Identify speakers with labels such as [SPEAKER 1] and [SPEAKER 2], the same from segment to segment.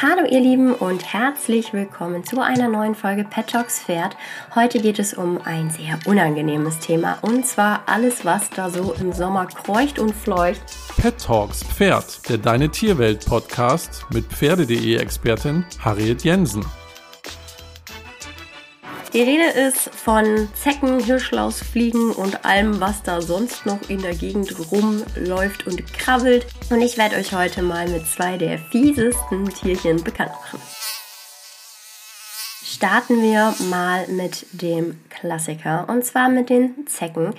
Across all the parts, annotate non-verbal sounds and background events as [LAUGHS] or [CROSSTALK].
[SPEAKER 1] Hallo ihr Lieben und herzlich willkommen zu einer neuen Folge Pet Talks Pferd. Heute geht es um ein sehr unangenehmes Thema und zwar alles, was da so im Sommer kreucht und fleucht.
[SPEAKER 2] Pet Talks Pferd, der Deine Tierwelt Podcast mit Pferde.de Expertin Harriet Jensen.
[SPEAKER 1] Die Rede ist von Zecken, Hirschlausfliegen und allem, was da sonst noch in der Gegend rumläuft und krabbelt. Und ich werde euch heute mal mit zwei der fiesesten Tierchen bekannt machen. Starten wir mal mit dem Klassiker und zwar mit den Zecken.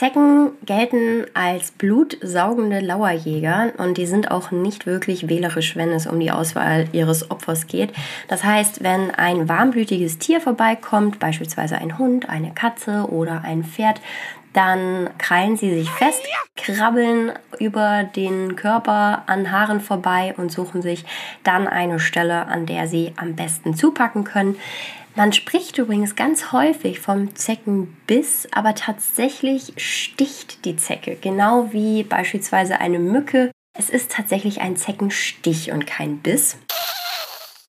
[SPEAKER 1] Zecken gelten als blutsaugende Lauerjäger und die sind auch nicht wirklich wählerisch, wenn es um die Auswahl ihres Opfers geht. Das heißt, wenn ein warmblütiges Tier vorbeikommt, beispielsweise ein Hund, eine Katze oder ein Pferd, dann krallen sie sich fest, krabbeln über den Körper an Haaren vorbei und suchen sich dann eine Stelle, an der sie am besten zupacken können. Man spricht übrigens ganz häufig vom Zeckenbiss, aber tatsächlich sticht die Zecke, genau wie beispielsweise eine Mücke. Es ist tatsächlich ein Zeckenstich und kein Biss.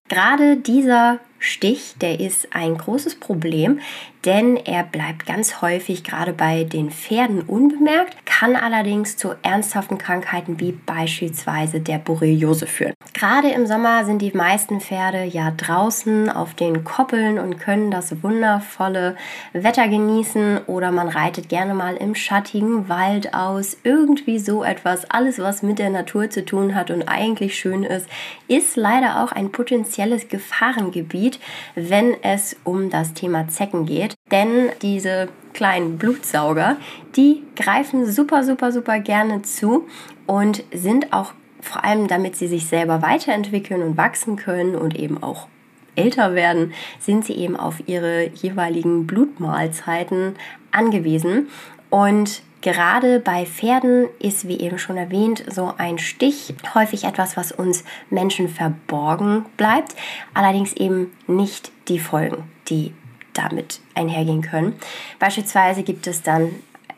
[SPEAKER 1] Gerade dieser Stich, der ist ein großes Problem, denn er bleibt ganz häufig gerade bei den Pferden unbemerkt, kann allerdings zu ernsthaften Krankheiten wie beispielsweise der Borreliose führen. Gerade im Sommer sind die meisten Pferde ja draußen auf den Koppeln und können das wundervolle Wetter genießen oder man reitet gerne mal im schattigen Wald aus. Irgendwie so etwas, alles was mit der Natur zu tun hat und eigentlich schön ist, ist leider auch ein potenzielles Gefahrengebiet Gebiet, wenn es um das Thema Zecken geht. Denn diese kleinen Blutsauger, die greifen super, super, super gerne zu und sind auch vor allem, damit sie sich selber weiterentwickeln und wachsen können und eben auch älter werden, sind sie eben auf ihre jeweiligen Blutmahlzeiten angewiesen. Und Gerade bei Pferden ist, wie eben schon erwähnt, so ein Stich häufig etwas, was uns Menschen verborgen bleibt, allerdings eben nicht die Folgen, die damit einhergehen können. Beispielsweise gibt es dann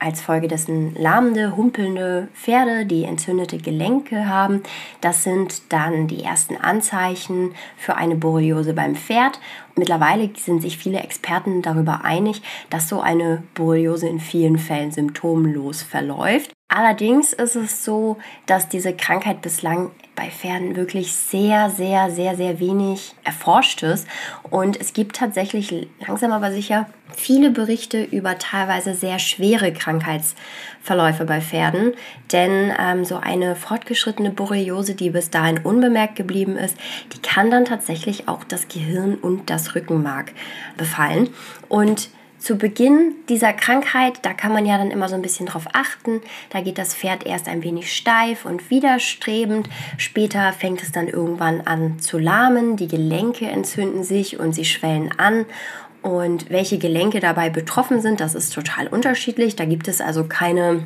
[SPEAKER 1] als Folge dessen lahmende, humpelnde Pferde, die entzündete Gelenke haben. Das sind dann die ersten Anzeichen für eine Borreliose beim Pferd. Mittlerweile sind sich viele Experten darüber einig, dass so eine Borreliose in vielen Fällen symptomlos verläuft. Allerdings ist es so, dass diese Krankheit bislang bei Pferden wirklich sehr, sehr, sehr, sehr wenig erforscht ist. Und es gibt tatsächlich langsam aber sicher viele Berichte über teilweise sehr schwere Krankheitsverläufe bei Pferden. Denn ähm, so eine fortgeschrittene Borreliose, die bis dahin unbemerkt geblieben ist, die kann dann tatsächlich auch das Gehirn und das Rückenmark befallen. Und zu Beginn dieser Krankheit, da kann man ja dann immer so ein bisschen drauf achten. Da geht das Pferd erst ein wenig steif und widerstrebend. Später fängt es dann irgendwann an zu lahmen. Die Gelenke entzünden sich und sie schwellen an. Und welche Gelenke dabei betroffen sind, das ist total unterschiedlich. Da gibt es also keine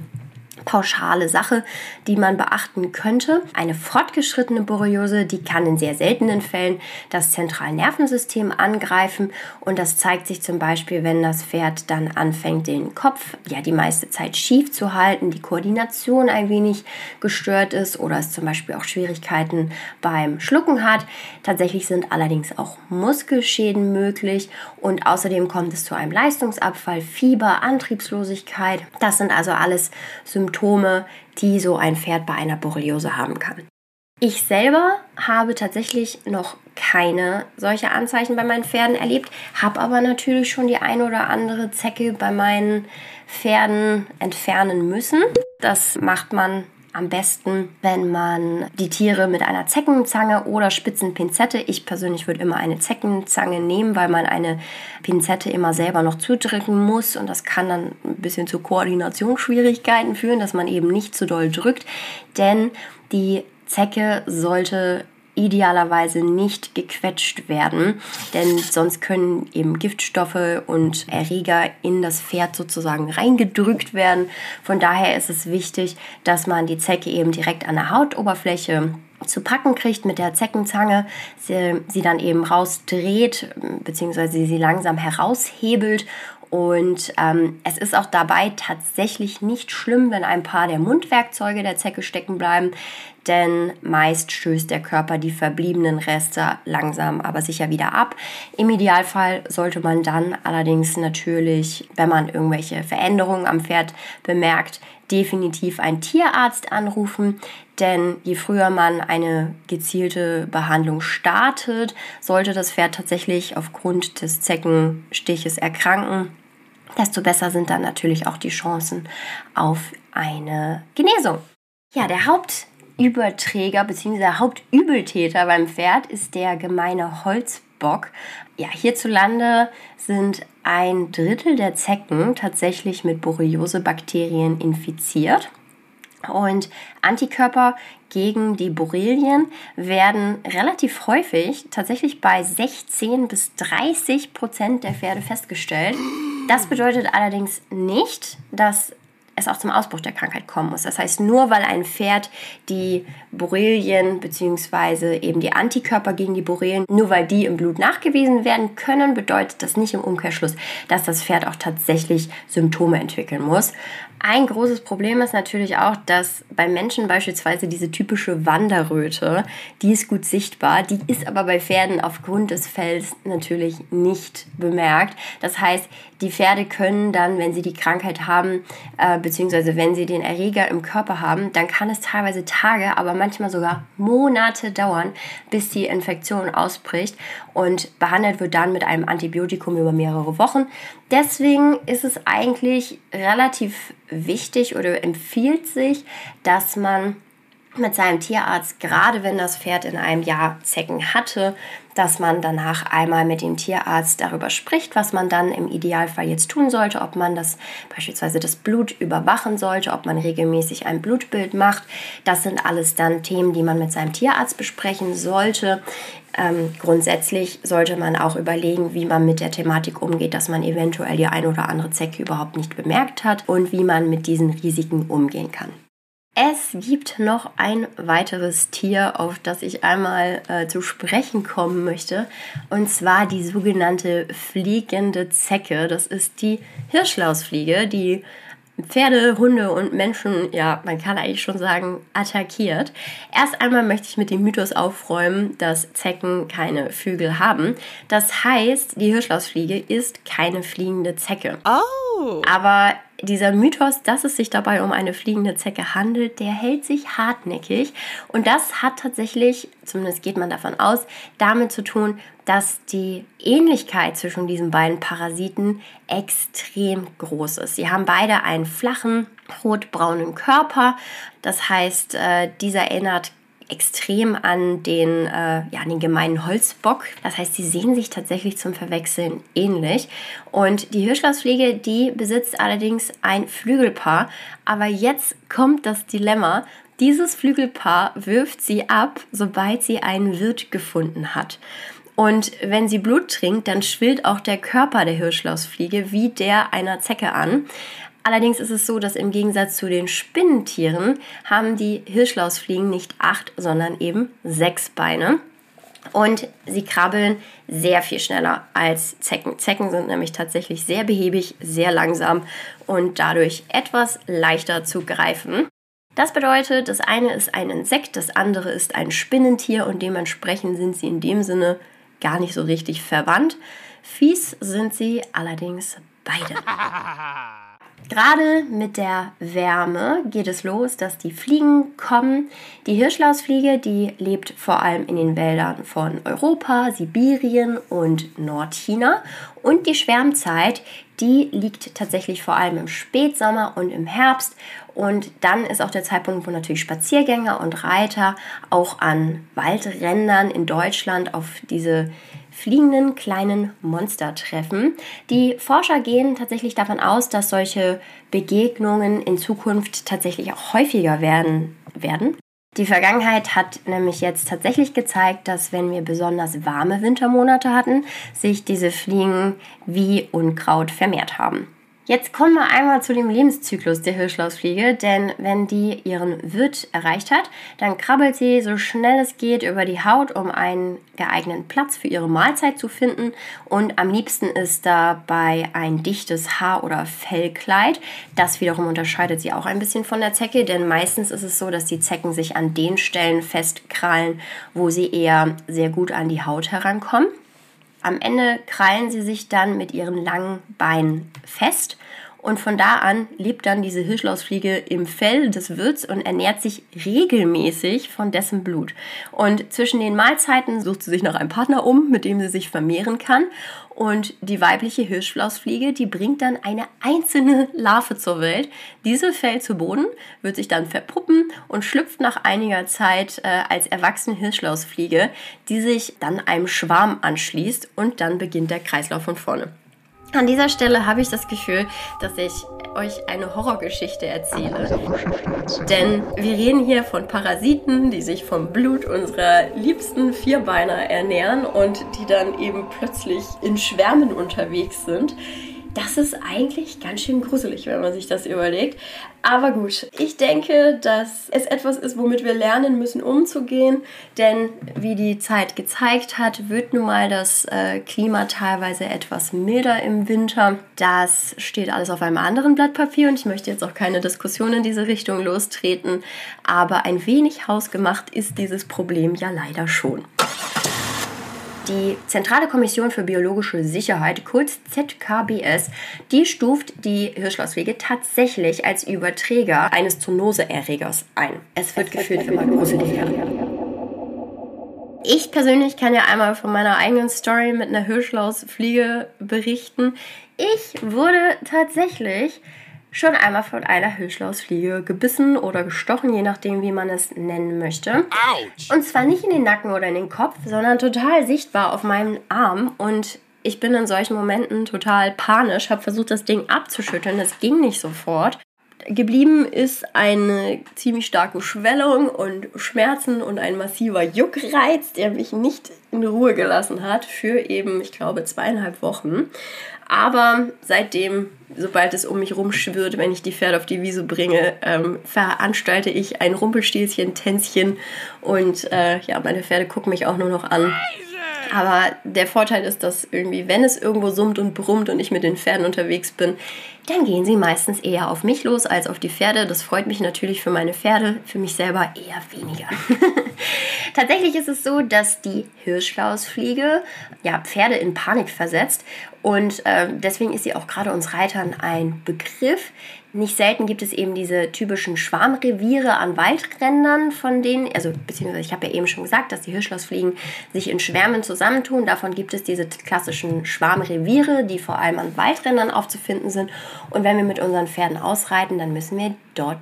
[SPEAKER 1] pauschale Sache, die man beachten könnte. Eine fortgeschrittene Borreliose, die kann in sehr seltenen Fällen das Zentralnervensystem angreifen und das zeigt sich zum Beispiel, wenn das Pferd dann anfängt, den Kopf ja die meiste Zeit schief zu halten, die Koordination ein wenig gestört ist oder es zum Beispiel auch Schwierigkeiten beim Schlucken hat. Tatsächlich sind allerdings auch Muskelschäden möglich und außerdem kommt es zu einem Leistungsabfall, Fieber, Antriebslosigkeit. Das sind also alles Symptome Symptome, die so ein Pferd bei einer Borreliose haben kann. Ich selber habe tatsächlich noch keine solche Anzeichen bei meinen Pferden erlebt, habe aber natürlich schon die ein oder andere Zecke bei meinen Pferden entfernen müssen. Das macht man am besten, wenn man die Tiere mit einer Zeckenzange oder spitzen Pinzette, ich persönlich würde immer eine Zeckenzange nehmen, weil man eine Pinzette immer selber noch zudrücken muss und das kann dann ein bisschen zu Koordinationsschwierigkeiten führen, dass man eben nicht zu doll drückt, denn die Zecke sollte idealerweise nicht gequetscht werden, denn sonst können eben Giftstoffe und Erreger in das Pferd sozusagen reingedrückt werden. Von daher ist es wichtig, dass man die Zecke eben direkt an der Hautoberfläche zu packen kriegt mit der Zeckenzange, sie, sie dann eben rausdreht, beziehungsweise sie langsam heraushebelt und ähm, es ist auch dabei tatsächlich nicht schlimm, wenn ein paar der Mundwerkzeuge der Zecke stecken bleiben, denn meist stößt der Körper die verbliebenen Reste langsam aber sicher wieder ab. Im Idealfall sollte man dann allerdings natürlich, wenn man irgendwelche Veränderungen am Pferd bemerkt, definitiv einen Tierarzt anrufen, denn je früher man eine gezielte Behandlung startet, sollte das Pferd tatsächlich aufgrund des Zeckenstiches erkranken, desto besser sind dann natürlich auch die Chancen auf eine Genesung. Ja, der Hauptüberträger bzw. Hauptübeltäter beim Pferd ist der gemeine Holzbock. Ja, hierzulande sind ein Drittel der Zecken tatsächlich mit Borreliose-Bakterien infiziert. Und Antikörper gegen die Borrelien werden relativ häufig tatsächlich bei 16 bis 30 Prozent der Pferde festgestellt. Das bedeutet allerdings nicht, dass es auch zum Ausbruch der Krankheit kommen muss. Das heißt, nur weil ein Pferd die Borrelien bzw. eben die Antikörper gegen die Borrelien, nur weil die im Blut nachgewiesen werden können, bedeutet das nicht im Umkehrschluss, dass das Pferd auch tatsächlich Symptome entwickeln muss. Ein großes Problem ist natürlich auch, dass bei Menschen beispielsweise diese typische Wanderröte, die ist gut sichtbar, die ist aber bei Pferden aufgrund des Fells natürlich nicht bemerkt. Das heißt, die Pferde können dann, wenn sie die Krankheit haben, äh, beziehungsweise wenn sie den Erreger im Körper haben, dann kann es teilweise Tage, aber manchmal sogar Monate dauern, bis die Infektion ausbricht und behandelt wird dann mit einem Antibiotikum über mehrere Wochen. Deswegen ist es eigentlich relativ wichtig oder empfiehlt sich, dass man mit seinem Tierarzt, gerade wenn das Pferd in einem Jahr Zecken hatte, dass man danach einmal mit dem Tierarzt darüber spricht, was man dann im Idealfall jetzt tun sollte, ob man das beispielsweise das Blut überwachen sollte, ob man regelmäßig ein Blutbild macht. Das sind alles dann Themen, die man mit seinem Tierarzt besprechen sollte. Ähm, grundsätzlich sollte man auch überlegen, wie man mit der Thematik umgeht, dass man eventuell die ein oder andere Zecke überhaupt nicht bemerkt hat und wie man mit diesen Risiken umgehen kann. Es gibt noch ein weiteres Tier, auf das ich einmal äh, zu sprechen kommen möchte, und zwar die sogenannte fliegende Zecke. Das ist die Hirschlausfliege, die Pferde, Hunde und Menschen, ja, man kann eigentlich schon sagen, attackiert. Erst einmal möchte ich mit dem Mythos aufräumen, dass Zecken keine Flügel haben. Das heißt, die Hirschlausfliege ist keine fliegende Zecke. Oh. Aber dieser Mythos, dass es sich dabei um eine fliegende Zecke handelt, der hält sich hartnäckig. Und das hat tatsächlich, zumindest geht man davon aus, damit zu tun, dass die Ähnlichkeit zwischen diesen beiden Parasiten extrem groß ist. Sie haben beide einen flachen, rotbraunen Körper. Das heißt, äh, dieser erinnert extrem an den, äh, ja, an den gemeinen Holzbock. Das heißt, sie sehen sich tatsächlich zum Verwechseln ähnlich. Und die Hirschlausfliege, die besitzt allerdings ein Flügelpaar. Aber jetzt kommt das Dilemma. Dieses Flügelpaar wirft sie ab, sobald sie einen Wirt gefunden hat. Und wenn sie Blut trinkt, dann schwillt auch der Körper der Hirschlausfliege wie der einer Zecke an. Allerdings ist es so, dass im Gegensatz zu den Spinnentieren haben die Hirschlausfliegen nicht acht, sondern eben sechs Beine. Und sie krabbeln sehr viel schneller als Zecken. Zecken sind nämlich tatsächlich sehr behäbig, sehr langsam und dadurch etwas leichter zu greifen. Das bedeutet, das eine ist ein Insekt, das andere ist ein Spinnentier und dementsprechend sind sie in dem Sinne gar nicht so richtig verwandt. Fies sind sie allerdings beide. [LAUGHS] Gerade mit der Wärme geht es los, dass die Fliegen kommen. Die Hirschlausfliege, die lebt vor allem in den Wäldern von Europa, Sibirien und Nordchina. Und die Schwärmzeit, die liegt tatsächlich vor allem im Spätsommer und im Herbst. Und dann ist auch der Zeitpunkt, wo natürlich Spaziergänger und Reiter auch an Waldrändern in Deutschland auf diese fliegenden kleinen Monster treffen. Die Forscher gehen tatsächlich davon aus, dass solche Begegnungen in Zukunft tatsächlich auch häufiger werden. werden. Die Vergangenheit hat nämlich jetzt tatsächlich gezeigt, dass wenn wir besonders warme Wintermonate hatten, sich diese Fliegen wie Unkraut vermehrt haben. Jetzt kommen wir einmal zu dem Lebenszyklus der Hirschlausfliege, denn wenn die ihren Wirt erreicht hat, dann krabbelt sie so schnell es geht über die Haut, um einen geeigneten Platz für ihre Mahlzeit zu finden und am liebsten ist dabei ein dichtes Haar- oder Fellkleid. Das wiederum unterscheidet sie auch ein bisschen von der Zecke, denn meistens ist es so, dass die Zecken sich an den Stellen festkrallen, wo sie eher sehr gut an die Haut herankommen. Am Ende krallen sie sich dann mit ihren langen Beinen fest und von da an lebt dann diese Hirschlausfliege im Fell des Wirts und ernährt sich regelmäßig von dessen Blut. Und zwischen den Mahlzeiten sucht sie sich noch einen Partner um, mit dem sie sich vermehren kann. Und die weibliche Hirschlausfliege, die bringt dann eine einzelne Larve zur Welt. Diese fällt zu Boden, wird sich dann verpuppen und schlüpft nach einiger Zeit äh, als erwachsene Hirschlausfliege, die sich dann einem Schwarm anschließt und dann beginnt der Kreislauf von vorne. An dieser Stelle habe ich das Gefühl, dass ich euch eine Horrorgeschichte erzähle. Denn wir reden hier von Parasiten, die sich vom Blut unserer liebsten Vierbeiner ernähren und die dann eben plötzlich in Schwärmen unterwegs sind das ist eigentlich ganz schön gruselig, wenn man sich das überlegt. Aber gut, ich denke, dass es etwas ist, womit wir lernen müssen, umzugehen. Denn wie die Zeit gezeigt hat, wird nun mal das äh, Klima teilweise etwas milder im Winter. Das steht alles auf einem anderen Blatt Papier und ich möchte jetzt auch keine Diskussion in diese Richtung lostreten. Aber ein wenig hausgemacht ist dieses Problem ja leider schon. Die Zentrale Kommission für biologische Sicherheit, kurz ZKBS, die stuft die Hirschlausfliege tatsächlich als Überträger eines Zoonoseerregers ein. Es wird gefühlt immer gruseliger. Ich persönlich kann ja einmal von meiner eigenen Story mit einer Hirschlausfliege berichten. Ich wurde tatsächlich schon einmal von einer Hirschlausfliege gebissen oder gestochen, je nachdem, wie man es nennen möchte. Ouch. Und zwar nicht in den Nacken oder in den Kopf, sondern total sichtbar auf meinem Arm. Und ich bin in solchen Momenten total panisch, habe versucht, das Ding abzuschütteln. Das ging nicht sofort. Geblieben ist eine ziemlich starke Schwellung und Schmerzen und ein massiver Juckreiz, der mich nicht in Ruhe gelassen hat für eben, ich glaube, zweieinhalb Wochen. Aber seitdem, sobald es um mich rumschwirrt, wenn ich die Pferde auf die Wiese bringe, ähm, veranstalte ich ein Rumpelstilzchen-Tänzchen und äh, ja, meine Pferde gucken mich auch nur noch an. Aber der Vorteil ist, dass irgendwie, wenn es irgendwo summt und brummt und ich mit den Pferden unterwegs bin, dann gehen sie meistens eher auf mich los als auf die Pferde. Das freut mich natürlich für meine Pferde, für mich selber eher weniger. [LAUGHS] Tatsächlich ist es so, dass die Hirschflausfliege ja, Pferde in Panik versetzt und äh, deswegen ist sie auch gerade uns Reitern ein Begriff. Nicht selten gibt es eben diese typischen Schwarmreviere an Waldrändern, von denen, also beziehungsweise ich habe ja eben schon gesagt, dass die Hirschlausfliegen sich in Schwärmen zusammentun. Davon gibt es diese klassischen Schwarmreviere, die vor allem an Waldrändern aufzufinden sind. Und wenn wir mit unseren Pferden ausreiten, dann müssen wir dort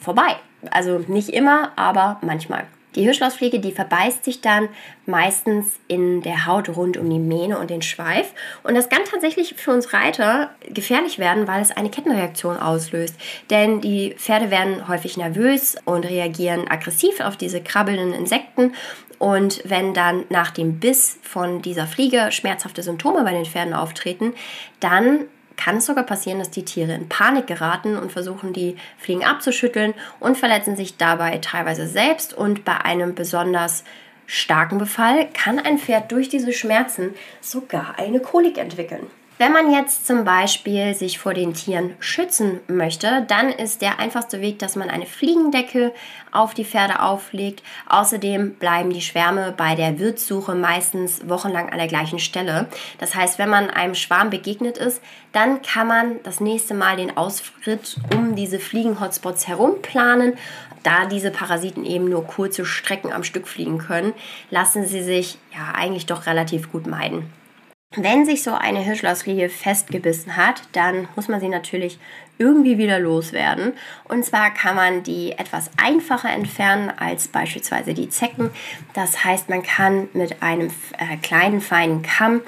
[SPEAKER 1] vorbei. Also nicht immer, aber manchmal. Die Hirschlausfliege, die verbeißt sich dann meistens in der Haut rund um die Mähne und den Schweif. Und das kann tatsächlich für uns Reiter gefährlich werden, weil es eine Kettenreaktion auslöst. Denn die Pferde werden häufig nervös und reagieren aggressiv auf diese krabbelnden Insekten. Und wenn dann nach dem Biss von dieser Fliege schmerzhafte Symptome bei den Pferden auftreten, dann kann es sogar passieren, dass die Tiere in Panik geraten und versuchen, die Fliegen abzuschütteln und verletzen sich dabei teilweise selbst. Und bei einem besonders starken Befall kann ein Pferd durch diese Schmerzen sogar eine Kolik entwickeln. Wenn man jetzt zum Beispiel sich vor den Tieren schützen möchte, dann ist der einfachste Weg, dass man eine Fliegendecke auf die Pferde auflegt. Außerdem bleiben die Schwärme bei der Wirtssuche meistens wochenlang an der gleichen Stelle. Das heißt, wenn man einem Schwarm begegnet ist, dann kann man das nächste Mal den Ausritt um diese Fliegen-Hotspots herum planen. Da diese Parasiten eben nur kurze Strecken am Stück fliegen können, lassen sie sich ja eigentlich doch relativ gut meiden. Wenn sich so eine Hirschlausfliege festgebissen hat, dann muss man sie natürlich irgendwie wieder loswerden. Und zwar kann man die etwas einfacher entfernen als beispielsweise die Zecken. Das heißt, man kann mit einem äh, kleinen feinen Kamm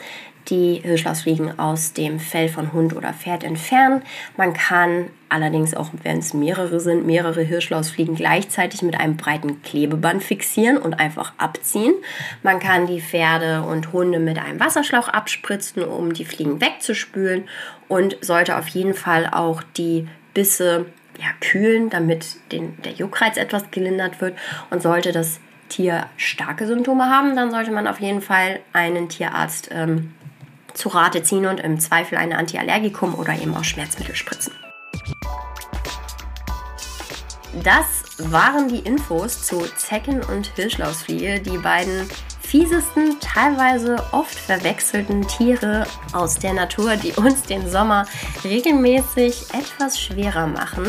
[SPEAKER 1] die Hirschlausfliegen aus dem Fell von Hund oder Pferd entfernen. Man kann allerdings auch, wenn es mehrere sind, mehrere Hirschlausfliegen gleichzeitig mit einem breiten Klebeband fixieren und einfach abziehen. Man kann die Pferde und Hunde mit einem Wasserschlauch abspritzen, um die Fliegen wegzuspülen und sollte auf jeden Fall auch die Bisse ja, kühlen, damit den, der Juckreiz etwas gelindert wird. Und sollte das Tier starke Symptome haben, dann sollte man auf jeden Fall einen Tierarzt ähm, zu Rate ziehen und im Zweifel eine Antiallergikum oder eben auch Schmerzmittel spritzen. Das waren die Infos zu Zecken und Hirschlausfliege, die beiden fiesesten, teilweise oft verwechselten Tiere aus der Natur, die uns den Sommer regelmäßig etwas schwerer machen.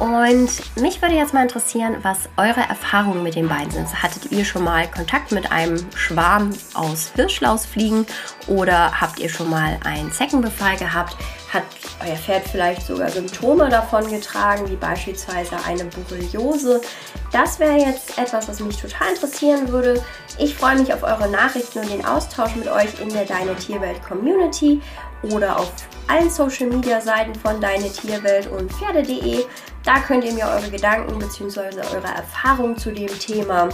[SPEAKER 1] Und mich würde jetzt mal interessieren, was eure Erfahrungen mit den beiden sind. Hattet ihr schon mal Kontakt mit einem Schwarm aus Hirschlausfliegen oder habt ihr schon mal einen Zeckenbefall gehabt? Hat euer Pferd vielleicht sogar Symptome davon getragen, wie beispielsweise eine Borreliose? Das wäre jetzt etwas, was mich total interessieren würde. Ich freue mich auf eure Nachrichten und den Austausch mit euch in der Deine Tierwelt Community oder auf allen Social Media Seiten von Deine Tierwelt und Pferde.de. Da könnt ihr mir eure Gedanken bzw. eure Erfahrungen zu dem Thema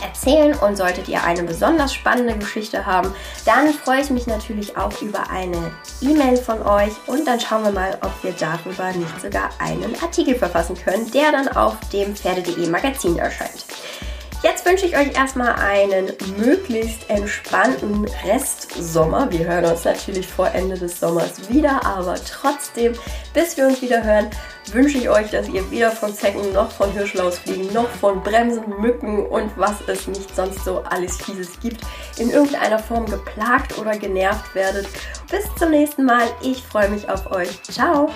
[SPEAKER 1] erzählen und solltet ihr eine besonders spannende Geschichte haben, dann freue ich mich natürlich auch über eine E-Mail von euch und dann schauen wir mal, ob wir darüber nicht sogar einen Artikel verfassen können, der dann auf dem Pferde.de Magazin erscheint. Jetzt wünsche ich euch erstmal einen möglichst entspannten Restsommer. Wir hören uns natürlich vor Ende des Sommers wieder, aber trotzdem, bis wir uns wieder hören, wünsche ich euch, dass ihr weder von Zecken noch von Hirschlausfliegen noch von Bremsen, Mücken und was es nicht sonst so alles Fieses gibt, in irgendeiner Form geplagt oder genervt werdet. Bis zum nächsten Mal. Ich freue mich auf euch. Ciao!